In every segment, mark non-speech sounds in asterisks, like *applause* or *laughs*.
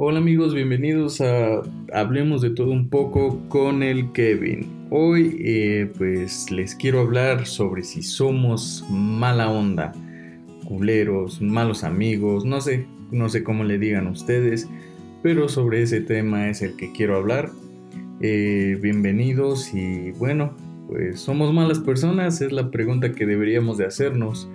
Hola amigos, bienvenidos a Hablemos de todo un poco con el Kevin. Hoy eh, pues les quiero hablar sobre si somos mala onda, culeros, malos amigos, no sé, no sé cómo le digan ustedes, pero sobre ese tema es el que quiero hablar. Eh, bienvenidos y bueno, pues somos malas personas, es la pregunta que deberíamos de hacernos.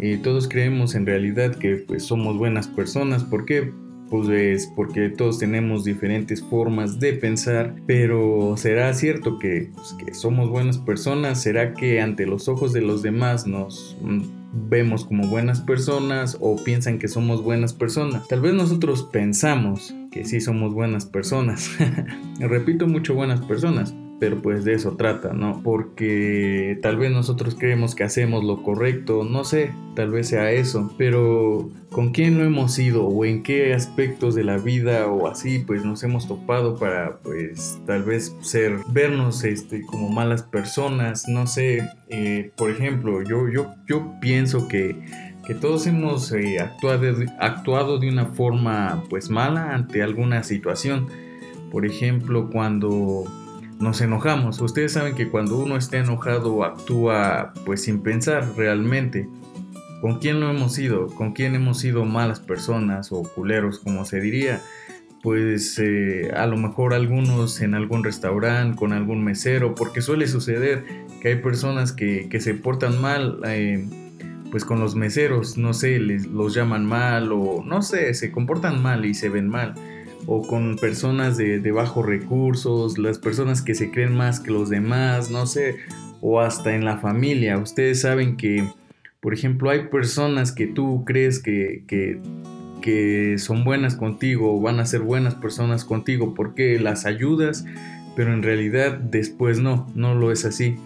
Eh, todos creemos en realidad que pues somos buenas personas, ¿por qué? Pues porque todos tenemos diferentes formas de pensar, pero ¿será cierto que, pues, que somos buenas personas? ¿Será que ante los ojos de los demás nos vemos como buenas personas o piensan que somos buenas personas? Tal vez nosotros pensamos que sí somos buenas personas. *laughs* Repito mucho buenas personas, pero pues de eso trata, ¿no? Porque tal vez nosotros creemos que hacemos lo correcto, no sé, tal vez sea eso, pero ¿con quién lo hemos ido o en qué aspectos de la vida o así pues nos hemos topado para pues tal vez ser, vernos este, como malas personas, no sé, eh, por ejemplo, yo, yo, yo pienso que que todos hemos eh, actuado, actuado de una forma pues mala ante alguna situación. Por ejemplo, cuando nos enojamos. Ustedes saben que cuando uno está enojado actúa pues sin pensar realmente. ¿Con quién lo hemos sido? ¿Con quién hemos sido malas personas o culeros como se diría? Pues eh, a lo mejor algunos en algún restaurante, con algún mesero, porque suele suceder que hay personas que, se portan mal. Eh, pues con los meseros, no sé, les, los llaman mal o no sé, se comportan mal y se ven mal o con personas de, bajos recursos, las personas que se creen más que los demás, no sé, o hasta en la familia. Ustedes saben que, por ejemplo, hay personas que tú crees que, que, que son buenas contigo o van a ser buenas personas contigo porque las ayudas, pero en realidad después no, no lo es así.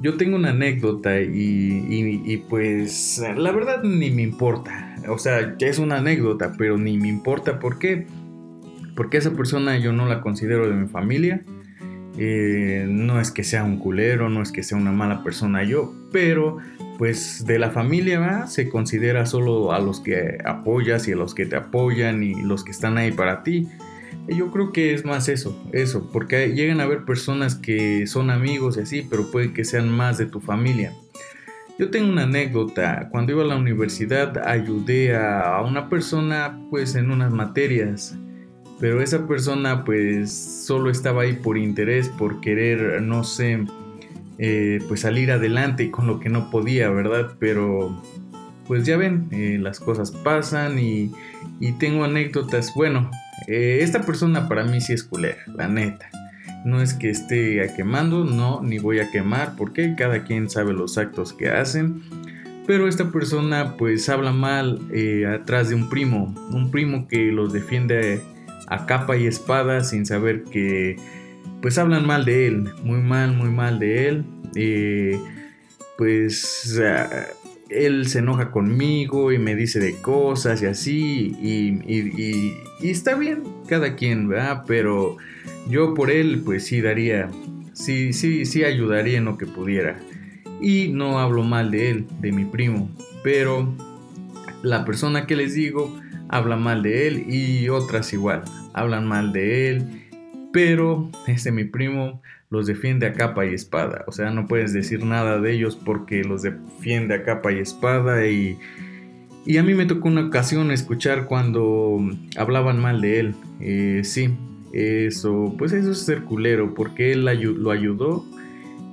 Yo tengo una anécdota y, y, pues la verdad ni me importa. O sea, es una anécdota, pero ni me importa. ¿Por qué? Porque esa persona yo no la considero de mi familia. Eh, no es que sea un culero, no es que sea una mala persona yo, pero pues de la familia se considera solo a los que apoyas y a los que te apoyan y los que están ahí para ti. yo creo que es más eso, eso, porque llegan a haber personas que son amigos y así, pero puede que sean más de tu familia. Yo tengo una anécdota. Cuando iba a la universidad ayudé a una persona pues en unas materias pero esa persona pues solo estaba ahí por interés, por querer, no sé, eh, pues salir adelante con lo que no podía, ¿verdad? Pero pues ya ven, eh, las cosas pasan y, tengo anécdotas. Bueno, eh, esta persona para mí sí es culera, la neta. No es que esté quemando, no, ni voy a quemar, porque cada quien sabe los actos que hacen. Pero esta persona pues habla mal atrás de un primo, un primo que los defiende a capa y espada sin saber que pues hablan mal de él, muy mal, muy mal de él. Eh, pues él se enoja conmigo y me dice de cosas y así y, está bien cada quien, ¿verdad? Pero yo por él pues sí daría, sí, sí, sí ayudaría en lo que pudiera. Y no hablo mal de él, de mi primo, pero la persona que les digo habla mal de él y otras igual, hablan mal de él, pero este mi primo los defiende a capa y espada, o sea, no puedes decir nada de ellos porque los defiende a capa y espada y, y a mí me tocó una ocasión escuchar cuando hablaban mal de él, eh, sí, eso, pues eso es ser culero, porque él lo ayudó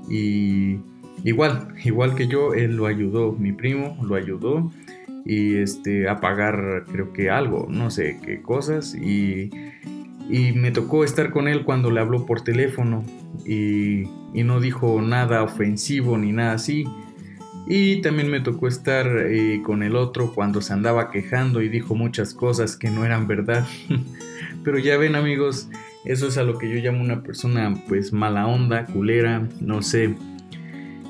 y igual, igual que yo, él lo ayudó, mi primo lo ayudó y este, a pagar creo que algo, no sé qué cosas y, y me tocó estar con él cuando le habló por teléfono y, y, no dijo nada ofensivo ni nada así. Y también me tocó estar eh, con el otro cuando se andaba quejando y dijo muchas cosas que no eran verdad. *laughs* Pero ya ven amigos, eso es a lo que yo llamo una persona pues mala onda, culera, no sé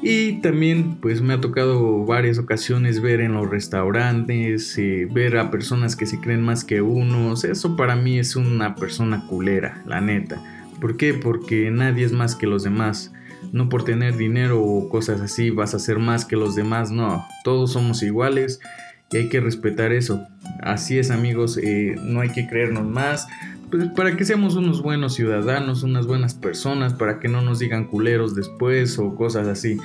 y también pues me ha tocado varias ocasiones ver en los restaurantes, eh, ver a personas que se creen más que unos. Eso para mí es una persona culera, la neta. ¿Por qué? Porque nadie es más que los demás. No por tener dinero o cosas así vas a ser más que los demás. No, todos somos iguales y hay que respetar eso. Así es amigos, eh, no hay que creernos más. Pues para que seamos unos buenos ciudadanos, unas buenas personas, para que no nos digan culeros después o cosas así.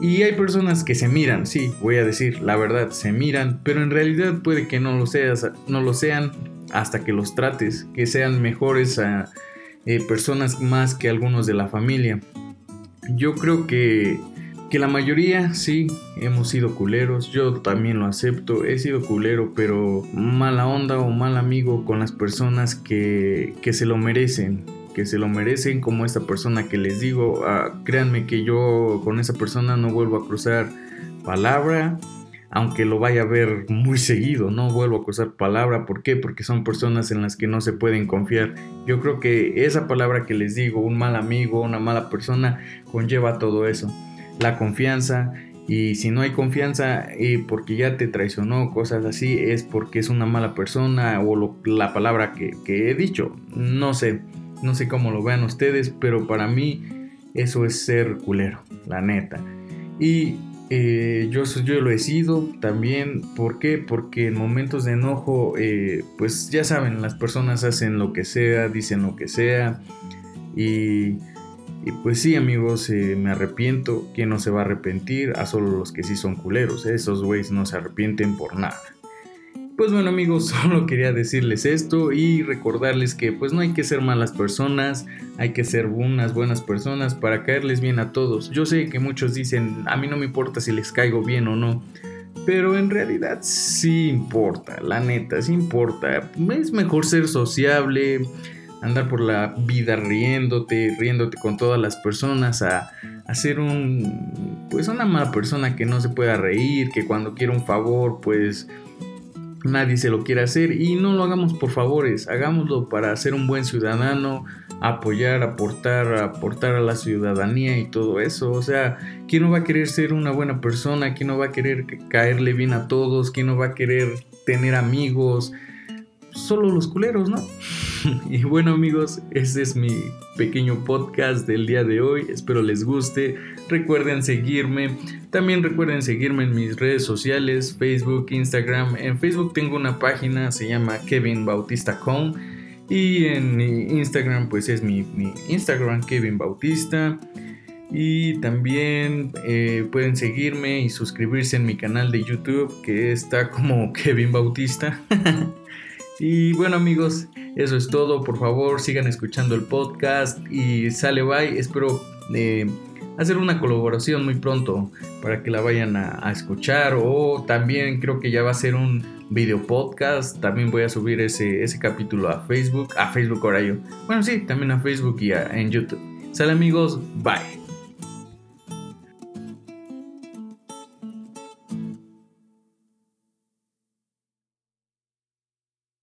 Y hay personas que se miran, sí, voy a decir, la verdad, se miran, pero en realidad puede que no lo, seas, no lo sean hasta que los trates, que sean mejores a eh, personas más que algunos de la familia. Yo creo que, que la mayoría sí hemos sido culeros, yo también lo acepto, he sido culero, pero mala onda o mal amigo con las personas que, que se lo merecen, que se lo merecen, como esta persona que les digo, ah, créanme que yo con esa persona no vuelvo a cruzar palabra, aunque lo vaya a ver muy seguido, no vuelvo a cruzar palabra, ¿por qué? Porque son personas en las que no se pueden confiar. Yo creo que esa palabra que les digo, un mal amigo, una mala persona, conlleva todo eso. La confianza, y si no hay confianza eh, porque ya te traicionó, cosas así, es porque es una mala persona o la palabra que, he dicho. No sé. No sé cómo lo vean ustedes, pero para mí eso es ser culero, la neta. Y eh, yo, yo lo he sido también. ¿Por qué? Porque en momentos de enojo, eh, pues ya saben, las personas hacen lo que sea, dicen lo que sea. Y, pues sí, amigos, eh, me arrepiento. ¿Quién no se va a arrepentir? A solo los que sí son culeros. Esos güeyes no se arrepienten por nada. Pues bueno amigos, *laughs* solo quería decirles esto y recordarles que pues no hay que ser malas personas, hay que ser unas buenas personas para caerles bien a todos. Yo sé que muchos dicen, a mí no me importa si les caigo bien o no, pero en realidad sí importa, la neta, sí importa. Es mejor ser sociable, andar por la vida riéndote, riéndote con todas las personas, a, a ser un, pues una mala persona que no se pueda reír, que cuando quiera un favor, pues nadie se lo quiere hacer y no lo hagamos por favores, hagámoslo para ser un buen ciudadano, apoyar, aportar, aportar a la ciudadanía y todo eso. O sea, ¿quién no va a querer ser una buena persona? ¿Quién no va a querer caerle bien a todos? ¿Quién no va a querer tener amigos? Solo los culeros, ¿no? *laughs* y bueno amigos, ese es mi pequeño podcast del día de hoy. Espero les guste. Recuerden seguirme. También recuerden seguirme en mis redes sociales, Facebook, Instagram. En Facebook tengo una página, se llama Kevin Bautista Com. Y en Instagram, pues es mi, Instagram, Kevin Bautista. Y también eh, pueden seguirme y suscribirse en mi canal de YouTube, que está como *laughs* Kevin Bautista. *laughs* y bueno amigos, eso es todo. Por favor, sigan escuchando el podcast y sale bye. Espero eh, hacer una colaboración muy pronto para que la vayan a, escuchar. O también creo que ya va a ser un video podcast. También voy a subir ese, ese capítulo a Facebook. A Facebook ahora yo. Bueno, sí, también a Facebook y en YouTube. Sale amigos, bye.